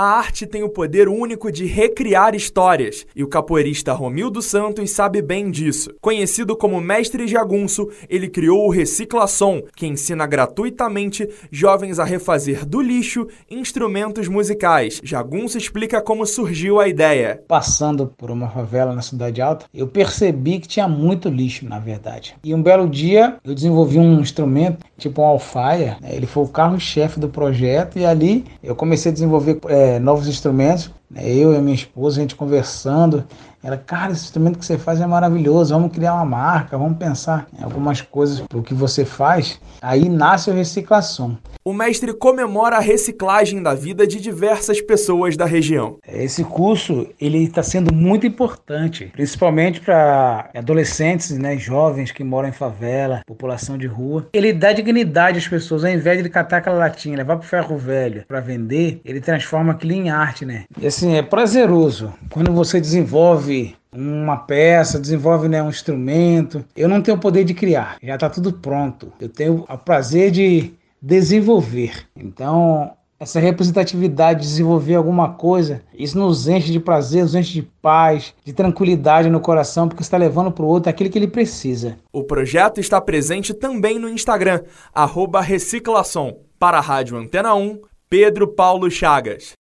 A arte tem o poder único de recriar histórias, e o capoeirista Romildo Santos sabe bem disso. Conhecido como mestre jagunço, ele criou o Reciclação, que ensina gratuitamente jovens a refazer do lixo instrumentos musicais. Jagunço explica como surgiu a ideia. Passando por uma favela na Cidade Alta, eu percebi que tinha muito lixo, na verdade. E um belo dia eu desenvolvi um instrumento, tipo um alfaia. Né? Ele foi o carro-chefe do projeto, e ali eu comecei a desenvolver. É, novos instrumentos. Né? Eu e a minha esposa, a gente conversando. Ela, cara, esse instrumento que você faz é maravilhoso. Vamos criar uma marca, vamos pensar em algumas coisas para o que você faz. Aí nasce o Reciclação. O mestre comemora a reciclagem da vida de diversas pessoas da região. Esse curso ele está sendo muito importante, principalmente para adolescentes, né, jovens que moram em favela, população de rua. Ele dá dignidade às pessoas, ao invés de catar aquela latinha, levar para o ferro velho para vender, ele transforma aquilo em arte, né? E assim é prazeroso quando você desenvolve uma peça, desenvolve né, um instrumento. Eu não tenho o poder de criar, já está tudo pronto. Eu tenho o prazer de desenvolver. Então, essa representatividade, desenvolver alguma coisa, isso nos enche de prazer, nos enche de paz, de tranquilidade no coração, porque está levando para o outro aquilo que ele precisa. O projeto está presente também no Instagram, arroba Reciclação. Para a Rádio Antena 1, Pedro Paulo Chagas.